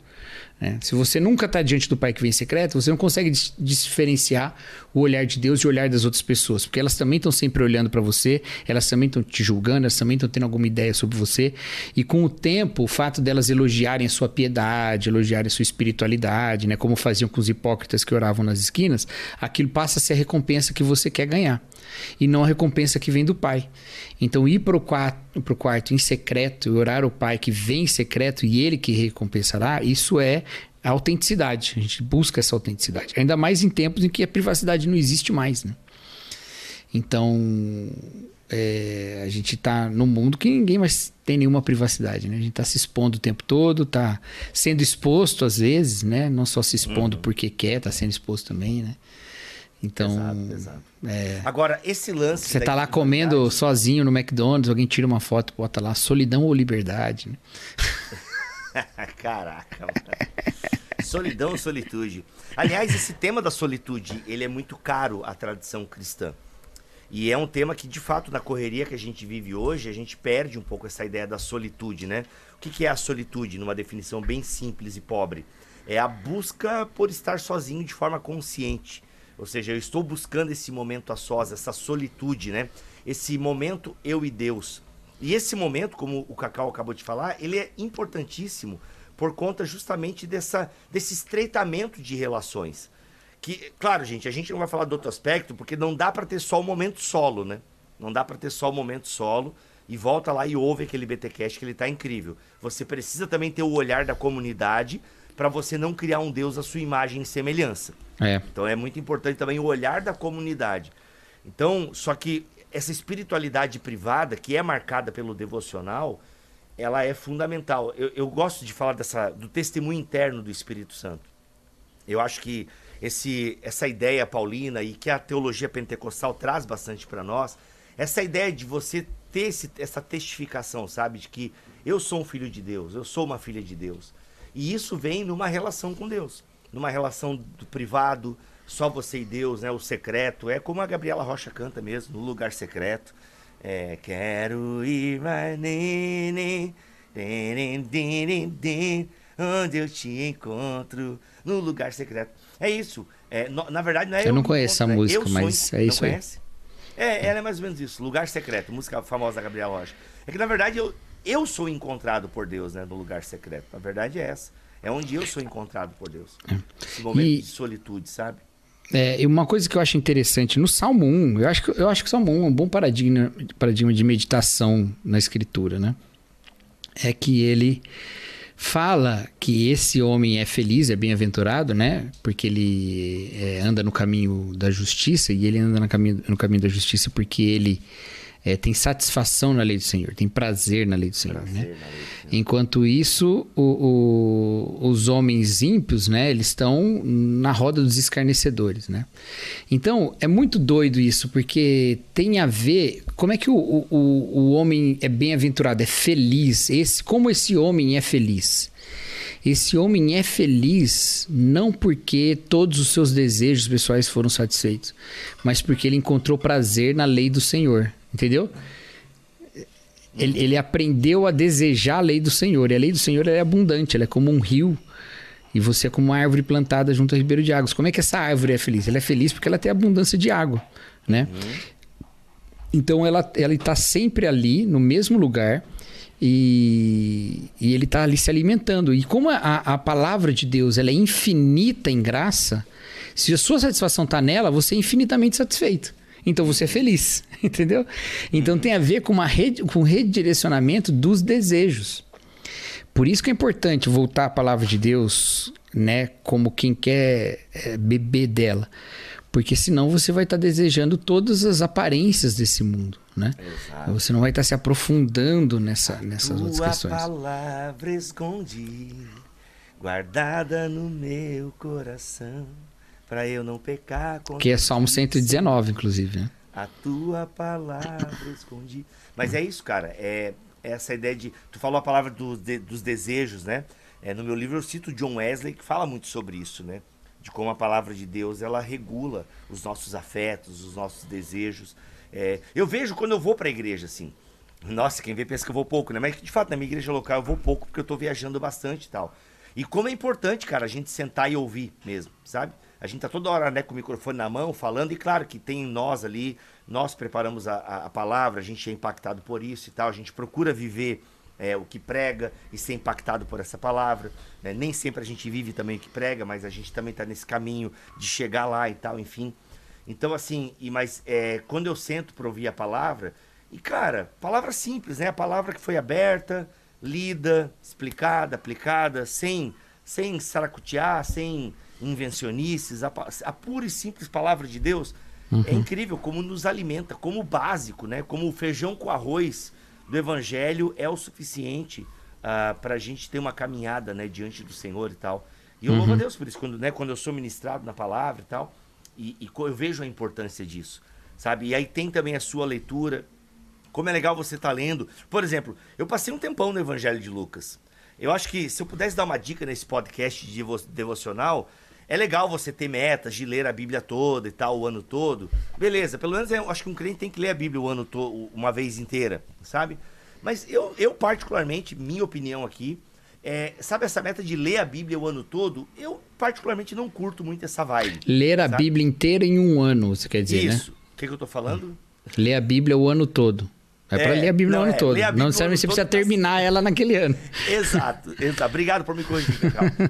Né? Se você nunca está diante do Pai que vem em secreto, você não consegue diferenciar o olhar de Deus e o olhar das outras pessoas, porque elas também estão sempre olhando para você, elas também estão te julgando, elas também estão tendo alguma ideia sobre você. E com o tempo, o fato delas elogiarem a sua piedade, elogiarem a sua espiritualidade, né? como faziam com os hipócritas que oravam nas esquinas, aquilo passa a ser a recompensa que você quer ganhar. E não a recompensa que vem do Pai. Então, ir para o quarto, pro quarto em secreto e orar ao Pai que vem em secreto e Ele que recompensará, isso é a autenticidade. A gente busca essa autenticidade. Ainda mais em tempos em que a privacidade não existe mais. Né? Então, é, a gente está num mundo que ninguém mais tem nenhuma privacidade, né? A gente está se expondo o tempo todo, está sendo exposto às vezes, né? Não só se expondo uhum. porque quer, está sendo exposto também, né? Então, exato, exato. É, agora esse lance você está lá comendo sozinho no McDonald's, alguém tira uma foto, bota lá solidão ou liberdade, né? [laughs] Caraca. Mano. solidão ou solitude. Aliás, esse tema da solitude, ele é muito caro à tradição cristã. E é um tema que, de fato, na correria que a gente vive hoje, a gente perde um pouco essa ideia da solitude, né? O que, que é a solitude, numa definição bem simples e pobre? É a busca por estar sozinho de forma consciente. Ou seja, eu estou buscando esse momento a sós, essa solitude, né? Esse momento eu e Deus. E esse momento, como o Cacau acabou de falar, ele é importantíssimo por conta justamente dessa, desse estreitamento de relações. Que, claro, gente, a gente não vai falar do outro aspecto, porque não dá para ter só o momento solo, né? Não dá para ter só o momento solo e volta lá e ouve aquele BTcast que ele tá incrível. Você precisa também ter o olhar da comunidade para você não criar um Deus à sua imagem e semelhança. É. Então é muito importante também o olhar da comunidade. Então, só que essa espiritualidade privada, que é marcada pelo devocional, ela é fundamental. Eu, eu gosto de falar dessa, do testemunho interno do Espírito Santo. Eu acho que esse, essa ideia paulina e que a teologia pentecostal traz bastante para nós, essa ideia de você ter esse, essa testificação, sabe? De que eu sou um filho de Deus, eu sou uma filha de Deus. E isso vem numa relação com Deus, numa relação do privado, só você e Deus, né? O secreto. É como a Gabriela Rocha canta mesmo, no lugar secreto. É, quero ir mais nene, onde eu te encontro, no lugar secreto. É isso. É, no, na verdade, não é eu. Eu não conheço essa né? música, mas é isso aí. É, ela é mais ou menos isso. Lugar secreto, música famosa da Gabriela Rocha. É que na verdade eu, eu sou encontrado por Deus, né? No lugar secreto. Na verdade é essa. É onde eu sou encontrado por Deus. É. Esse momento e... de solitude, sabe? É, uma coisa que eu acho interessante, no Salmo 1, eu acho que, eu acho que o Salmo 1 é um bom paradigma, paradigma de meditação na escritura, né? É que ele fala que esse homem é feliz, é bem-aventurado, né? Porque ele é, anda no caminho da justiça e ele anda no caminho, no caminho da justiça porque ele é, tem satisfação na lei do Senhor, tem prazer na lei do Senhor, prazer né? Enquanto isso, o, o, os homens ímpios, né? Eles estão na roda dos escarnecedores, né? Então, é muito doido isso, porque tem a ver... Como é que o, o, o homem é bem-aventurado, é feliz? Esse, como esse homem é feliz? Esse homem é feliz não porque todos os seus desejos pessoais foram satisfeitos, mas porque ele encontrou prazer na lei do Senhor. Entendeu? Ele, ele, aprendeu a desejar a lei do Senhor. E a lei do Senhor é abundante, ela é como um rio. E você é como uma árvore plantada junto ao ribeiro de águas. Como é que essa árvore é feliz? Ela é feliz porque ela tem abundância de água, né? Uhum. Então ela ela está sempre ali no mesmo lugar e, e ele está ali se alimentando. E como a, a palavra de Deus ela é infinita em graça, se a sua satisfação está nela, você é infinitamente satisfeito. Então você é feliz, [laughs] entendeu? Então tem a ver com uma rede, com redirecionamento dos desejos. Por isso que é importante voltar à palavra de Deus, né, como quem quer é, beber dela. Porque senão você vai estar tá desejando todas as aparências desse mundo, né? Exato. Você não vai estar tá se aprofundando nessa, nessas outras questões. palavra escondi, guardada no meu coração para eu não pecar. Que é Salmo 119, inclusive, né? A tua palavra escondi. Mas é isso, cara. É, é essa ideia de. Tu falou a palavra do, de, dos desejos, né? É, no meu livro eu cito John Wesley, que fala muito sobre isso, né? De como a palavra de Deus ela regula os nossos afetos, os nossos desejos. É, eu vejo quando eu vou para a igreja, assim. Nossa, quem vê pensa que eu vou pouco, né? Mas de fato, na minha igreja local eu vou pouco porque eu tô viajando bastante e tal. E como é importante, cara, a gente sentar e ouvir mesmo, sabe? A gente tá toda hora né, com o microfone na mão, falando, e claro que tem nós ali, nós preparamos a, a, palavra, a gente é impactado por isso e tal, a gente procura viver é, o que prega e ser impactado por essa palavra. Né? Nem sempre a gente vive também o que prega, mas a gente também está nesse caminho de chegar lá e tal, enfim. Então, assim, e mas é, quando eu sento para ouvir a palavra, e cara, palavra simples, né? A palavra que foi aberta, lida, explicada, aplicada, sem, sem saracutear, sem invencionices, a, a pura e simples palavra de Deus uhum. é incrível como nos alimenta, como básico, né? Como o feijão com arroz do Evangelho é o suficiente uh, ah, para a gente ter uma caminhada, né, diante do Senhor e tal. E eu uhum. louvo a Deus por isso, quando, né, quando eu sou ministrado na palavra e tal, e, e eu vejo a importância disso, sabe? E aí tem também a sua leitura, como é legal você estar tá lendo. Por exemplo, eu passei um tempão no Evangelho de Lucas. Eu acho que se eu pudesse dar uma dica nesse podcast de devocional, é legal você ter metas de ler a Bíblia toda e tal, o ano todo. Beleza, pelo menos eu acho que um crente tem que ler a Bíblia o ano todo, uma vez inteira, sabe? Mas eu, eu particularmente, minha opinião aqui, é, sabe essa meta de ler a Bíblia o ano todo? Eu particularmente não curto muito essa vibe. Ler a sabe? Bíblia inteira em um ano, você quer dizer, Isso. né? Isso. O que, que eu tô falando? Ler a Bíblia o ano todo. É, para ler a Bíblia não, o ano é, todo. Não necessariamente você precisa terminar ela naquele ano. [laughs] Exato, exato. Obrigado por me corrigir,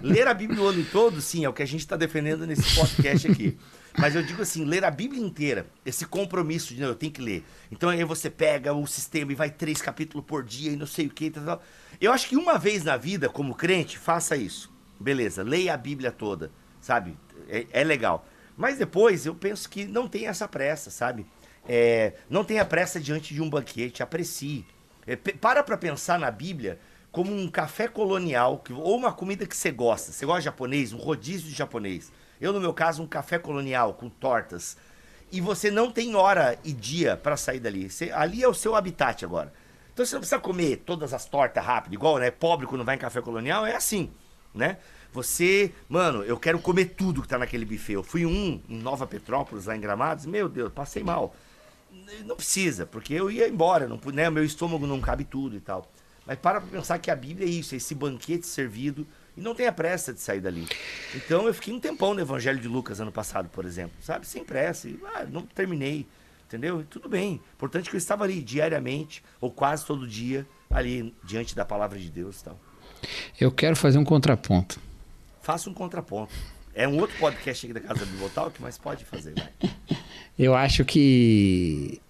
Ler a Bíblia o ano todo, sim, é o que a gente está defendendo nesse podcast aqui. Mas eu digo assim, ler a Bíblia inteira, esse compromisso de não, eu tenho que ler. Então aí você pega o sistema e vai três capítulos por dia e não sei o que. Tal, tal. Eu acho que uma vez na vida, como crente, faça isso. Beleza, leia a Bíblia toda, sabe? É, é legal. Mas depois eu penso que não tem essa pressa, sabe? É, não tenha pressa diante de um banquete, aprecie. É, para para pensar na Bíblia como um café colonial, que, ou uma comida que você gosta. Você gosta de japonês? Um rodízio de japonês. Eu, no meu caso, um café colonial com tortas. E você não tem hora e dia para sair dali. Você, ali é o seu habitat agora. Então você não precisa comer todas as tortas rápido, igual, né? Pobre quando vai em café colonial, é assim, né? Você, mano, eu quero comer tudo que tá naquele buffet. Eu fui um em Nova Petrópolis, lá em Gramados, meu Deus, passei mal. Não precisa, porque eu ia embora, não, né? meu estômago não cabe tudo e tal. Mas para pra pensar que a Bíblia é isso, é esse banquete servido e não tem a pressa de sair dali. Então eu fiquei um tempão no Evangelho de Lucas ano passado, por exemplo, sabe? Sem pressa. E, ah, não terminei, entendeu? E tudo bem. Importante que eu estava ali diariamente, ou quase todo dia, ali diante da palavra de Deus e tal. Eu quero fazer um contraponto. Faça um contraponto. É um outro podcast aqui da Casa do Talk, mas pode fazer, vai. Eu acho que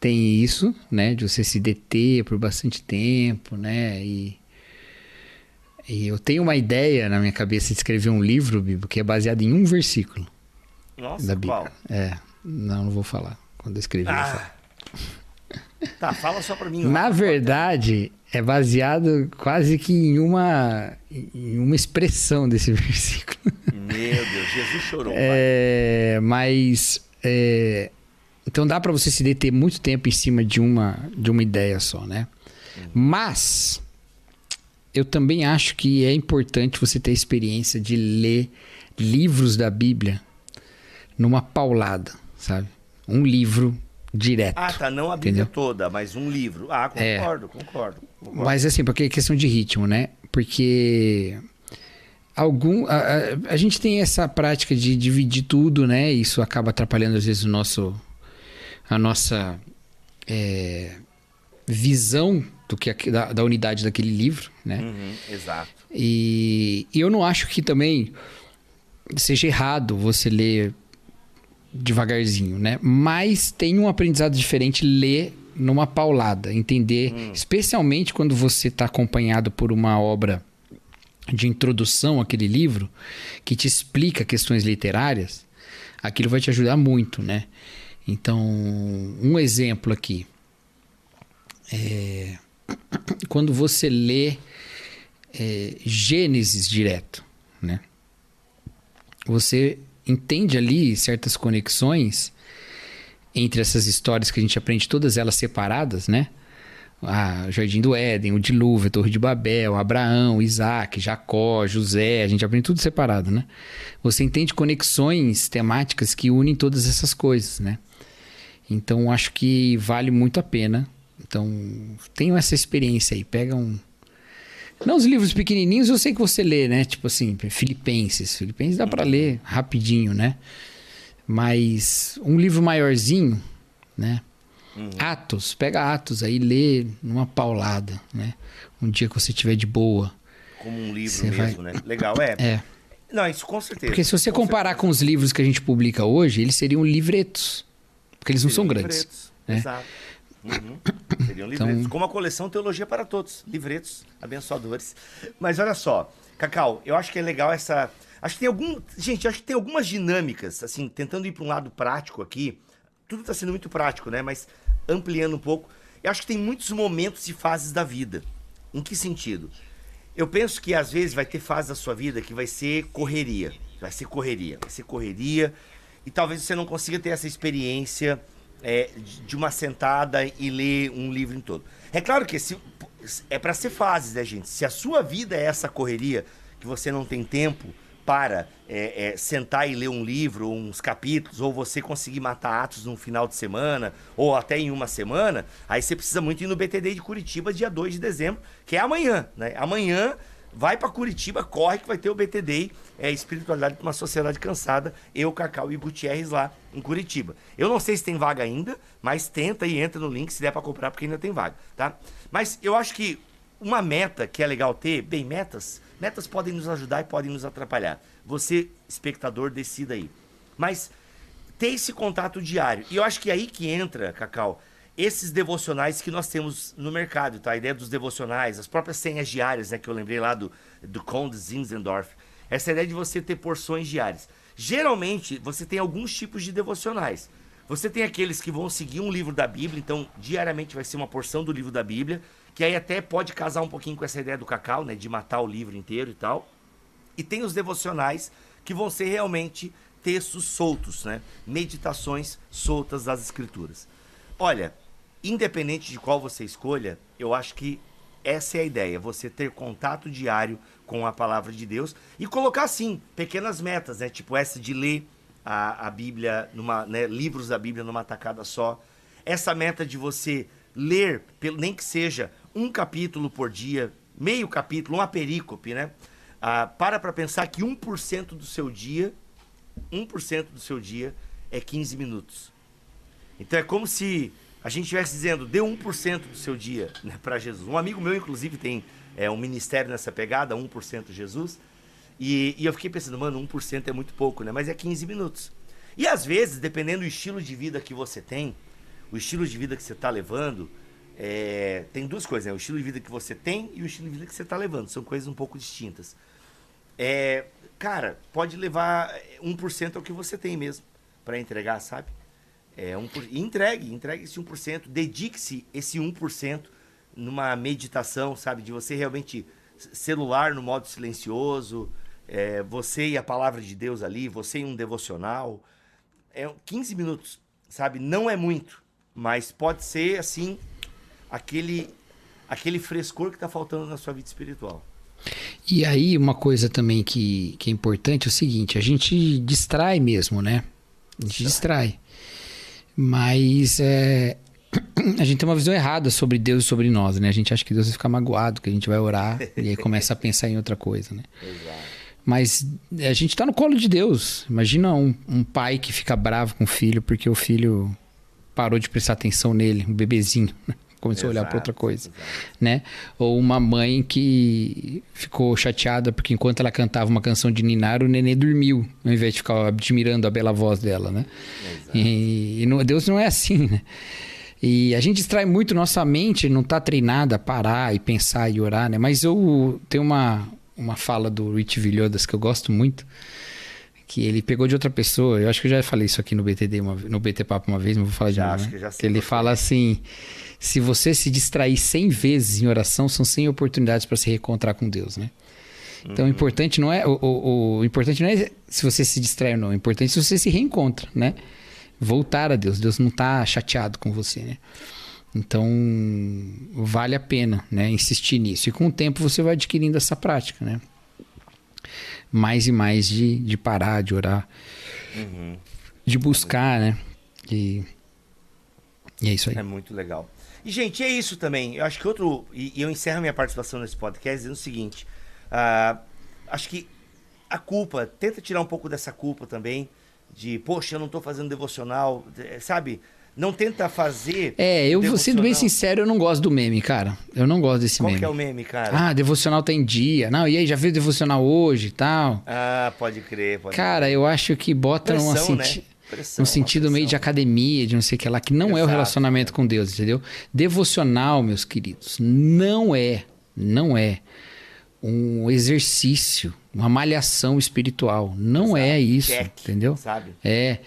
tem isso, né? De você se deter por bastante tempo, né? E, e eu tenho uma ideia na minha cabeça de escrever um livro, Bibo, que é baseado em um versículo. Nossa, da Bíblia. Qual? É, não, não vou falar. Quando eu escrever, ah. eu Tá, fala só pra mim. Na verdade, é baseado quase que em uma, em uma expressão desse [laughs] versículo. Meu Deus, Jesus chorou. É, mas é, então dá para você se deter muito tempo em cima de uma, de uma ideia só, né? Uhum. Mas eu também acho que é importante você ter a experiência de ler livros da Bíblia numa paulada, sabe? Um livro direto. Ah, tá. Não a Bíblia entendeu? toda, mas um livro. Ah, concordo, é. concordo, concordo. Mas assim, porque é questão de ritmo, né? Porque algum a, a, a, gente tem essa prática de dividir tudo, né? Isso acaba atrapalhando às vezes o nosso a nossa é, visão do que da, da, unidade daquele livro, né? Uhum, exato. E, e eu não acho que também seja errado você ler devagarzinho, né? Mas tem um aprendizado diferente ler numa paulada, entender, hum. especialmente quando você está acompanhado por uma obra de introdução àquele livro, que te explica questões literárias, aquilo vai te ajudar muito, né? Então, um exemplo aqui. É, [clears throat] quando você lê é, Gênesis direto, né? Você entende ali certas conexões entre essas histórias que a gente aprende, todas elas separadas, né? ah, Jardim do Éden, o Dilúvio, a Torre de Babel, Abraão, Isaac, Jacó, José, a gente aprende tudo separado, né? Você entende conexões temáticas que unem todas essas coisas, né? Então acho que vale muito a pena. Então tenham essa experiência aí, pega um não os livros pequenininhos, eu sei que você lê, né? Tipo assim, Filipenses, Filipenses dá para ler rapidinho, né? Mas um livro maiorzinho, né? Uhum. Atos, pega Atos aí, lê numa paulada, né? Um dia que você tiver de boa. Como um livro mesmo, vai... né? Legal, é. É. Não, isso com certeza. Porque se você Com comparar certeza. com os livros que a gente publica hoje, eles seriam livretos. Porque eles não são Seriam grandes. livretos, né? Exato. Uhum. Seriam Então- livretos. Como a coleção Teologia para Todos. Livretos abençoadores. Mas olha só, Cacau, eu acho que é legal essa. Acho que tem algum. Gente, acho que tem algumas dinâmicas, assim, tentando ir para um lado prático aqui. Tudo está sendo muito prático, né? Mas ampliando um pouco. Eu acho que tem muitos momentos e fases da vida. Em que sentido? Eu penso que às vezes vai ter fase da sua vida que vai ser correria. Vai ser correria. Vai ser correria. E talvez você não consiga ter essa experiência é, de uma sentada e ler um livro em todo. É claro que se, é para ser fases, né, gente? Se a sua vida é essa correria, que você não tem tempo para é, é, sentar e ler um livro, uns capítulos, ou você conseguir matar atos num final de semana, ou até em uma semana, aí você precisa muito ir no BTD de Curitiba, dia 2 de dezembro, que é amanhã, né? Amanhã vai para Curitiba, corre que vai ter o BTD, é Espiritualidade para uma Sociedade Cansada, eu, Cacau e Gutierrez lá em Curitiba. Eu não sei se tem vaga ainda, mas tenta e entra no link se der para comprar, porque ainda tem vaga, tá? Mas eu acho que uma meta que é legal ter, bem, metas, metas podem nos ajudar e podem nos atrapalhar. Você, espectador, decida aí. Mas ter esse contato diário. E eu acho que é aí que entra, Cacau, esses devocionais que nós temos no mercado, tá? A ideia dos devocionais, as próprias senhas diárias, né? Que eu lembrei lá do, do Conde Zinzendorf. Essa ideia de você ter porções diárias. Geralmente, você tem alguns tipos de devocionais. Você tem aqueles que vão seguir um livro da Bíblia, então diariamente vai ser uma porção do livro da Bíblia, que aí até pode casar um pouquinho com essa ideia do cacau, né? De matar o livro inteiro e tal. E tem os devocionais que vão ser realmente textos soltos, né? Meditações soltas das escrituras. Olha, independente de qual você escolha, eu acho que essa é a ideia, você ter contato diário com a palavra de Deus e colocar assim pequenas metas, né? Tipo essa de ler a, a Bíblia numa, né? livros da Bíblia numa tacada só. Essa meta de você ler, nem que seja um capítulo por dia, meio capítulo, uma perícope, né? Ah, para para pensar que 1% do seu dia, 1% do seu dia é 15 minutos. Então é como se a gente estivesse dizendo, dê 1% do seu dia né, para Jesus. Um amigo meu, inclusive, tem é, um ministério nessa pegada, 1% Jesus. E, e eu fiquei pensando, mano, 1% é muito pouco, né? Mas é 15 minutos. E às vezes, dependendo do estilo de vida que você tem, o estilo de vida que você está levando, é, tem duas coisas, né? O estilo de vida que você tem e o estilo de vida que você está levando. São coisas um pouco distintas. É, cara, pode levar 1% ao que você tem mesmo para entregar, sabe? É, um, por- e entregue, entregue esse 1%, dedique-se esse 1% numa meditação, sabe? De você realmente celular no modo silencioso, é, você e a palavra de Deus ali, você em um devocional. É 15 minutos, sabe? Não é muito, mas pode ser assim aquele aquele frescor que está faltando na sua vida espiritual. E aí, uma coisa também que, que é importante é o seguinte: a gente distrai mesmo, né? A gente distrai. Mas é, [clears throat] a gente tem uma visão errada sobre Deus e sobre nós, né? A gente acha que Deus vai ficar magoado, que a gente vai orar e aí começa a pensar em outra coisa, né? [laughs] Mas a gente tá no colo de Deus. Imagina um, um pai que fica bravo com o filho porque o filho parou de prestar atenção nele, um bebezinho, né? Começou a olhar para outra Exato, coisa, exato. né? Ou uma mãe que ficou chateada porque enquanto ela cantava uma canção de Ninar, o nenê dormiu, ao invés de ficar admirando a bela voz dela, né? E, e não- Deus não é assim, né? E a gente distrai muito nossa mente, não tá treinada a parar e pensar e orar, né? Mas eu tenho uma, uma fala do Rich Vilhodas que eu gosto muito, que ele pegou de outra pessoa. Eu acho que eu já falei isso aqui no BTD, uma, no BT Papo uma vez, mas vou falar de Já, novo. acho né? que ele fala assim: se você se distrair 100 vezes em oração, são 100 oportunidades para se reencontrar com Deus, né? Então, o importante não é o, o, o importante não é se você se distrai ou não. O importante é se você se reencontra, né? Voltar a Deus. Deus não tá chateado com você, né? Então, vale a pena, né? Insistir nisso. E com o tempo você vai adquirindo essa prática, né? Mais e mais de, de parar, de orar, de buscar, né? E, e é isso aí. É muito legal. E, gente, é isso também. Eu acho que outro. E, eu encerro minha participação nesse podcast dizendo o seguinte: ah, acho que a culpa, tenta tirar um pouco dessa culpa também, de, poxa, eu não tô fazendo devocional, eh, sabe? Não tenta fazer. É, eu vou sendo bem devocional. sincero, eu não gosto do meme, cara. Eu não gosto desse Qual meme. que é o meme, cara? Ah, devocional tá em dia. Não, e aí, já fez devocional hoje e tal? Ah, pode crer, pode Cara, eu acho que bota numa Pressão, senti- né? Num sentido meio de academia, de não sei o que lá, que não é o Exato, relacionamento com Deus, entendeu? Devocional, meus queridos, não é, não é um exercício, uma malhação espiritual. Não é isso, Check, entendeu? Sabe? É.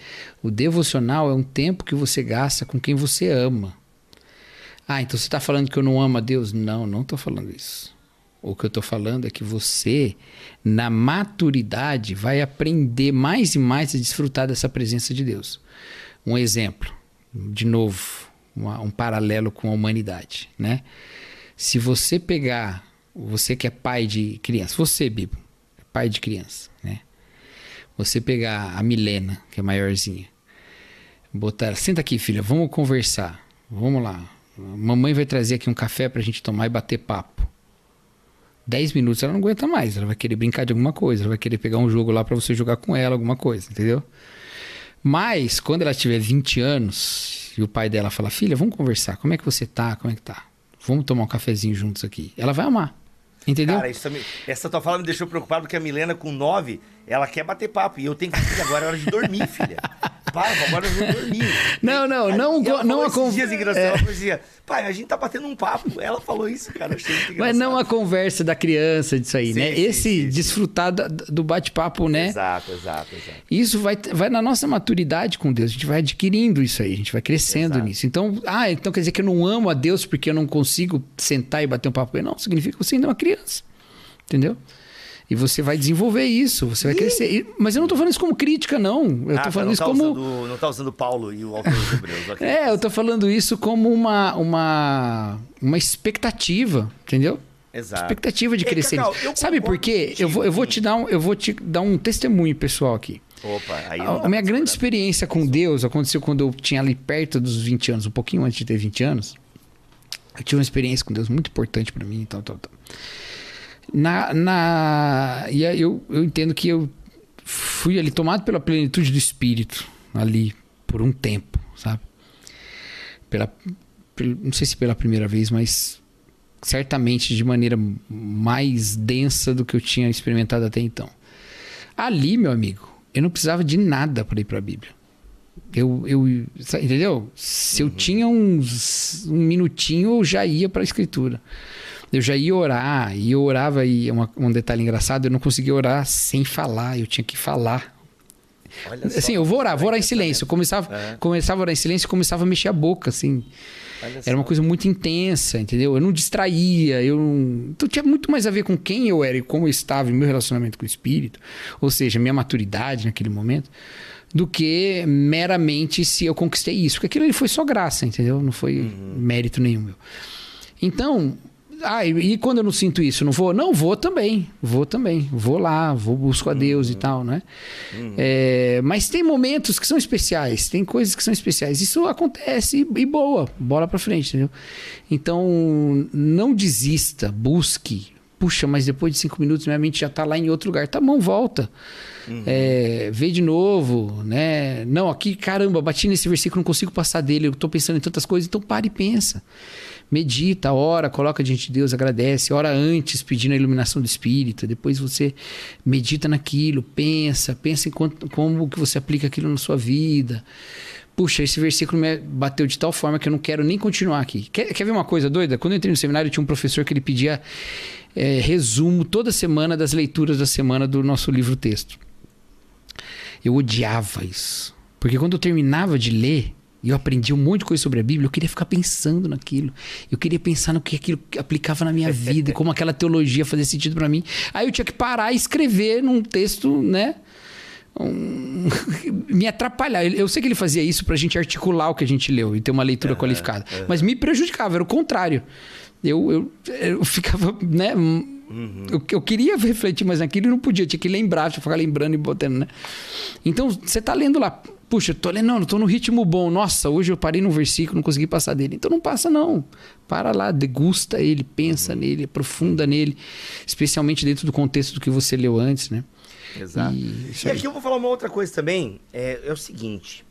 O devocional é um tempo que você gasta com quem você ama. Ah, então você está falando que eu não amo a Deus? Não, não estou falando isso. O que eu estou falando é que você, na maturidade, vai aprender mais e mais a desfrutar dessa presença de Deus. Um exemplo, de novo, uma- um paralelo com a humanidade, né? Se você pegar, você que é pai de criança, você, Bibo, é pai de criança, né? Você pegar a Milena, que é maiorzinha, botar, senta aqui, filha, vamos conversar. Vamos lá. Mamãe vai trazer aqui um café pra gente tomar e bater papo. 10 minutos ela não aguenta mais, ela vai querer brincar de alguma coisa, ela vai querer pegar um jogo lá pra você jogar com ela, alguma coisa, entendeu? Mas quando ela tiver 20 anos e o pai dela fala: "Filha, vamos conversar. Como é que você tá? Como é que tá? Vamos tomar um cafezinho juntos aqui". Ela vai amar. Entendeu? Cara, isso essa tua fala me deixou preocupado porque a Milena, com 9, ela quer bater papo. E eu tenho que filha, agora é hora de dormir, filha. Pai, agora eu vou dormir. Não, não, não E ela não a esses con- dias engraçado, é. ela assim, pai, a gente tá batendo um papo. Ela falou isso, cara. Achei muito engraçado. Mas não a conversa da criança disso aí, Sim, né? sim, Esse sim, desfrutar do bate-papo, né? Exato, exato, exato. Isso vai, vai na nossa maturidade com Deus. A gente vai adquirindo isso aí, a gente vai crescendo Exato. nisso. Então, ah, então quer dizer que eu não amo a Deus porque eu não consigo sentar e bater um papo com ele. Não, significa que você ainda é uma criança. Entendeu? E você vai desenvolver isso, você vai crescer. E- Mas eu não tô falando isso como crítica, não. Eu Ah, tô tá, falando não isso tá como. Usando, não tá usando Paulo e o autor dos Hebreus. [laughs] É, eu tô falando isso como uma, uma, uma expectativa, entendeu? Exato. Expectativa de Ei, crescer. Cacau, Sabe por quê? Eu vou, eu vou te dar um, eu vou te dar um testemunho pessoal aqui. Opa, aí A, a minha grande experiência com Deus aconteceu quando eu tinha ali perto dos 20 anos, um pouquinho antes de ter 20 anos. Eu tive uma experiência com Deus muito importante pra mim e tal, tal, tal. Na, na, e aí eu, eu entendo que eu fui ali tomado pela plenitude do Espírito, ali, por um tempo, sabe? Pela, pel- não sei se pela primeira vez, mas certamente de maneira mais densa do que eu tinha experimentado até então. Ali, meu amigo, eu não precisava de nada para ir para a Bíblia. Eu, eu, entendeu? Se eu tinha uns um minutinho, eu já ia para a Escritura. Eu já ia orar, e eu orava, e uma- um detalhe engraçado, eu não conseguia orar sem falar, eu tinha que falar. Olha Assim, eu vou orar, vou orar em silêncio. Eu começava, É. começava a orar em silêncio e começava a mexer a boca, assim. Olha Era uma coisa muito intensa, entendeu? Eu não distraía, eu não... Então tinha muito mais a ver com quem eu era e como eu estava em meu relacionamento com o Espírito, ou seja, minha maturidade naquele momento, do que meramente se eu conquistei isso. Porque aquilo ali foi só graça, entendeu? Não foi Uhum. mérito nenhum meu. Então, ah, e, e quando eu não sinto isso, não vou? Não, vou também, vou também. Vou lá, vou busco a Deus e Uhum. tal, né? É, mas tem momentos que são especiais, tem coisas que são especiais. Isso acontece e, e boa, bola pra frente, entendeu? Então, não desista, busque. Puxa, mas depois de cinco minutos minha mente já tá lá em outro lugar. Tá bom, volta. É, vê de novo, né? Não, aqui, caramba, bati nesse versículo, não consigo passar dele, eu tô pensando em tantas coisas, então para e pensa. Medita, ora, coloca diante de Deus, agradece, ora antes pedindo a iluminação do Espírito, depois você medita naquilo, pensa, pensa em quanto, como que você aplica aquilo na sua vida. Puxa, esse versículo me bateu de tal forma que eu não quero nem continuar aqui. Quer, quer ver uma coisa doida? Quando eu entrei no seminário, tinha um professor que ele pedia é, resumo toda semana das leituras da semana do nosso livro-texto. Eu odiava isso. Porque quando eu terminava de ler, e eu aprendi um monte de coisa sobre a Bíblia, eu queria ficar pensando naquilo. Eu queria pensar no que aquilo aplicava na minha vida, como aquela teologia fazia sentido para mim. Aí eu tinha que parar e escrever num texto, né? um- [laughs] me atrapalhar. Eu sei que ele fazia isso pra gente articular o que a gente leu e ter uma leitura qualificada. Mas me prejudicava, era o contrário. Eu, eu, eu ficava, né? Eu, eu queria refletir mais naquilo e não podia, tinha que lembrar, tinha que ficar lembrando e botando, né? Então, você tá lendo lá, puxa, eu tô lendo, não, eu tô no ritmo bom. Nossa, hoje eu parei no versículo, não consegui passar dele. Então não passa, não. Para lá, degusta ele, pensa nele, aprofunda nele, especialmente dentro do contexto do que você leu antes, né? Exato. E E aqui eu vou falar uma outra coisa também. É, é o seguinte.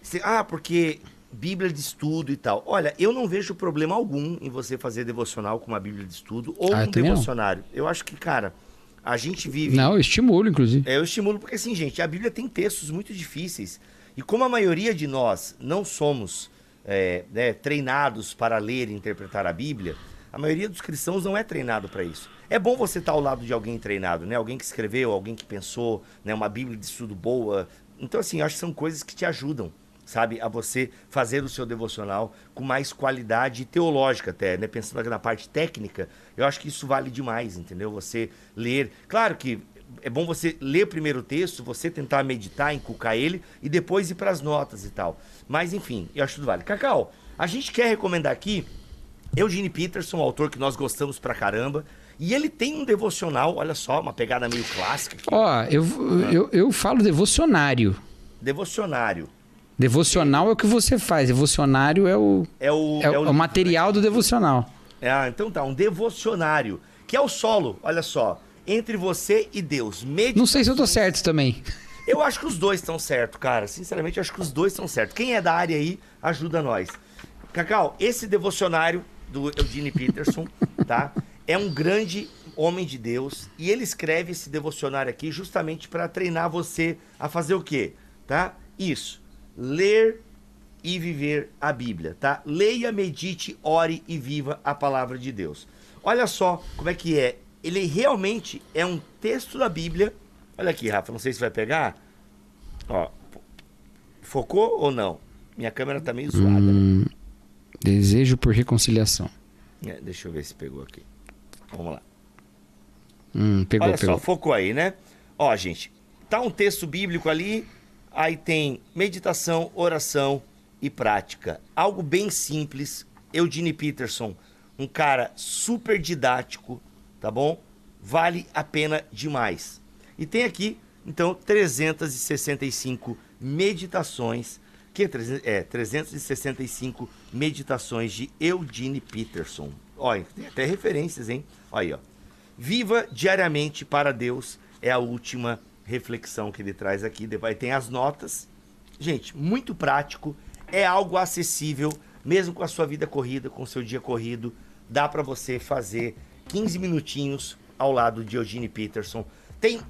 Se- ah, porque Bíblia de estudo e tal. Olha, eu não vejo problema algum em você fazer devocional com uma Bíblia de estudo ou Ah, um também não. devocionário. Eu acho que, cara, a gente vive. Não, eu estimulo, inclusive. É, eu estimulo porque, assim, gente, a Bíblia tem textos muito difíceis. E como a maioria de nós não somos é, né, treinados para ler e interpretar a Bíblia, a maioria dos cristãos não é treinado para isso. É bom você estar ao lado de alguém treinado, né? Alguém que escreveu, alguém que pensou, né? Uma Bíblia de estudo boa. Então, assim, eu acho que são coisas que te ajudam, sabe? A você fazer o seu devocional com mais qualidade teológica até, né? Pensando aqui na parte técnica, eu acho que isso vale demais, entendeu? Você ler... Claro que é bom você ler primeiro o texto, você tentar meditar, inculcar ele e depois ir para as notas e tal. Mas enfim, eu acho que tudo vale. Cacau, a gente quer recomendar aqui Eugene Peterson, um autor que nós gostamos pra caramba, e ele tem um devocional, olha só, uma pegada meio clássica, Ó, eu, eu, eu falo devocionário. devocionário. Devocional é o que você faz, devocionário é o, É o, é, o- é o material do devocional. É, ah, então tá, um devocionário, que é o solo, olha só, entre você e Deus. Medita... Não sei se eu tô certo também. Eu acho que os dois estão certo, cara. Sinceramente, eu acho que os dois estão certo. Quem é da área aí, ajuda nós. Cacau, esse devocionário do Eugene Peterson, [laughs] tá? É um grande homem de Deus e ele escreve esse devocionário aqui justamente para treinar você a fazer o quê? Tá? Isso. Ler e viver a Bíblia, tá? Leia, medite, ore e viva a palavra de Deus. Olha só como é que é. Ele realmente é um texto da Bíblia. Olha aqui, Rafa, não sei se vai pegar. Ó, fo- focou ou não? Minha câmera tá meio zoada. né? Desejo por reconciliação. É, deixa eu ver se pegou aqui. Vamos lá. Hum, pegou, Olha pegou. só, focou aí, né? Ó, gente, tá um texto bíblico ali, aí tem meditação, oração e prática. Algo bem simples. Eugene Peterson, um cara super didático, tá bom? Vale a pena demais. E tem aqui, então, 365 meditações. Que é 300 é 365 meditações de Eugene Peterson. Olha, tem até referências, hein? Olha aí, ó. Viva diariamente para Deus é a última reflexão que ele traz aqui. Depois tem as notas. Gente, muito prático, é algo acessível, mesmo com a sua vida corrida, com o seu dia corrido, dá para você fazer 15 minutinhos ao lado de Eugene Peterson. Tem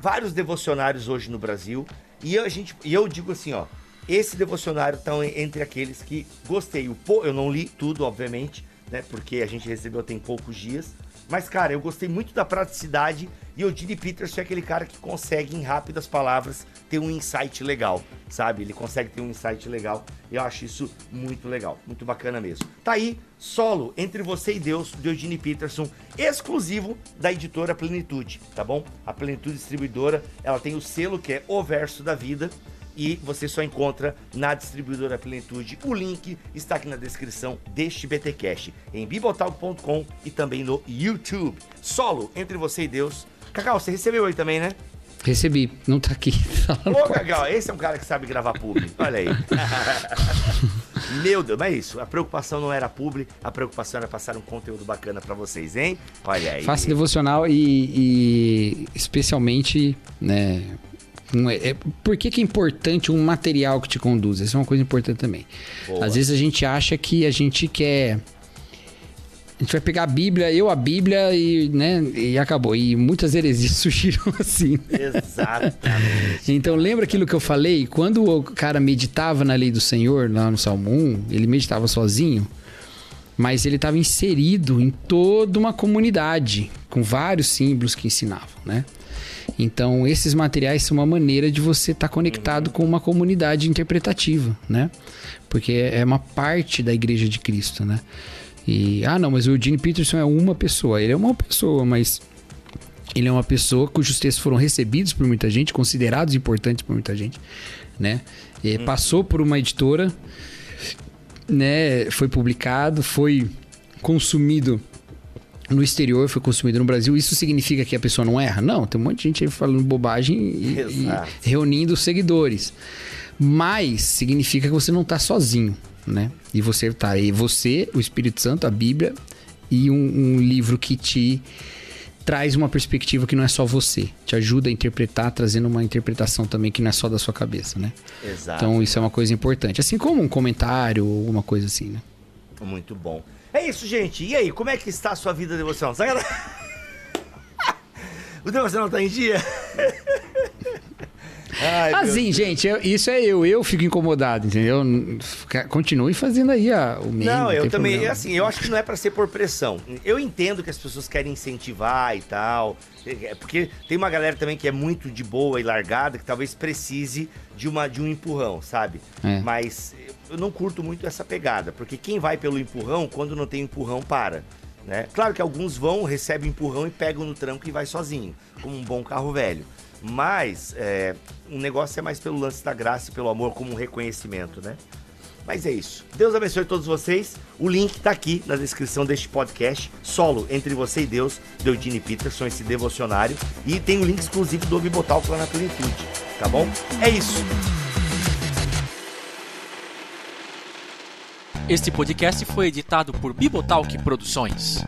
vários devocionários hoje no Brasil e a gente e eu digo assim, ó, esse devocionário tá entre aqueles que gostei. O eu não li tudo, obviamente, né? Porque a gente recebeu tem poucos dias. Mas, cara, eu gostei muito da praticidade e o Eugene Peterson é aquele cara que consegue, em rápidas palavras, ter um insight legal, sabe? Ele consegue ter um insight legal. Eu acho isso muito legal, muito bacana mesmo. Tá aí, solo Entre Você e Deus, do Eugene Peterson, exclusivo da editora Plenitude, tá bom? A Plenitude Distribuidora, ela tem o selo que é O Verso da Vida e você só encontra na distribuidora Plenitude. O link está aqui na descrição deste BTcast, em bibotalk.com e também no YouTube. Solo entre você e Deus. Cacau, você recebeu aí também, né? Recebi, não tá aqui. [laughs] Tá Ô. Cacau, esse é um cara que sabe gravar publi. Olha aí. [laughs] Meu Deus, mas é isso. A preocupação não era publi, a preocupação era passar um conteúdo bacana pra vocês, hein? Olha aí. Faça devocional e, e especialmente, né? Um- é, por que, que é importante um material que te conduz? Essa é uma coisa importante também. Boa. Às vezes a gente acha que a gente quer. A gente vai pegar a Bíblia, eu a Bíblia e, né, e acabou. E muitas heresias [laughs] surgiram assim. Exatamente. Então lembra aquilo que eu falei? Quando o cara meditava na lei do Senhor, lá no Salmo 1, ele meditava sozinho, mas ele estava inserido em toda uma comunidade, com vários símbolos que ensinavam, né? Então esses materiais são uma maneira de você estar conectado com uma comunidade interpretativa, né? Porque é uma parte da igreja de Cristo, né? E, ah não, mas o Eugene Peterson é uma pessoa. Ele é uma pessoa, mas ele é uma pessoa cujos textos foram recebidos por muita gente, considerados importantes por muita gente, né? E Passou por uma editora, né? Foi publicado, foi consumido no exterior, foi consumido no Brasil. Isso significa que a pessoa não erra? Não, tem um monte de gente aí falando bobagem e, e reunindo seguidores. Mas significa que você não está sozinho, né? E você tá aí, você, o Espírito Santo, a Bíblia e um, um livro que te traz uma perspectiva que não é só você. Te ajuda a interpretar, trazendo uma interpretação também que não é só da sua cabeça, né? Exato. Então isso é uma coisa importante. Assim como um comentário ou alguma coisa assim, né? Muito bom. É isso, gente. E aí, como é que está a sua vida devocional? Sacanagem. [laughs] O devocional tá em dia? [laughs] Ai, assim, gente, eu- isso é eu. Eu fico incomodado, entendeu? Continue fazendo aí a, o meme. Não, eu também, problema. assim, eu acho que não é pra ser por pressão. Eu entendo que as pessoas querem incentivar e tal, é porque tem uma galera também que é muito de boa e largada, que talvez precise de, uma, de um empurrão, sabe? É. Mas eu não curto muito essa pegada, porque quem vai pelo empurrão, quando não tem empurrão, para. Né? Claro que alguns vão, recebem empurrão e pegam no tranco e vai sozinho, como um bom carro velho. Mas é, o negócio é mais pelo lance da graça e pelo amor como um reconhecimento, né? Mas é isso. Deus abençoe todos vocês. O link tá aqui na descrição deste podcast. Solo entre você e Deus, do Eugene Peterson, esse devocionário. E tem o link exclusivo do Bibotalk lá na Plenitude. Tá bom? É isso. Este podcast foi editado por Bibotalk Produções.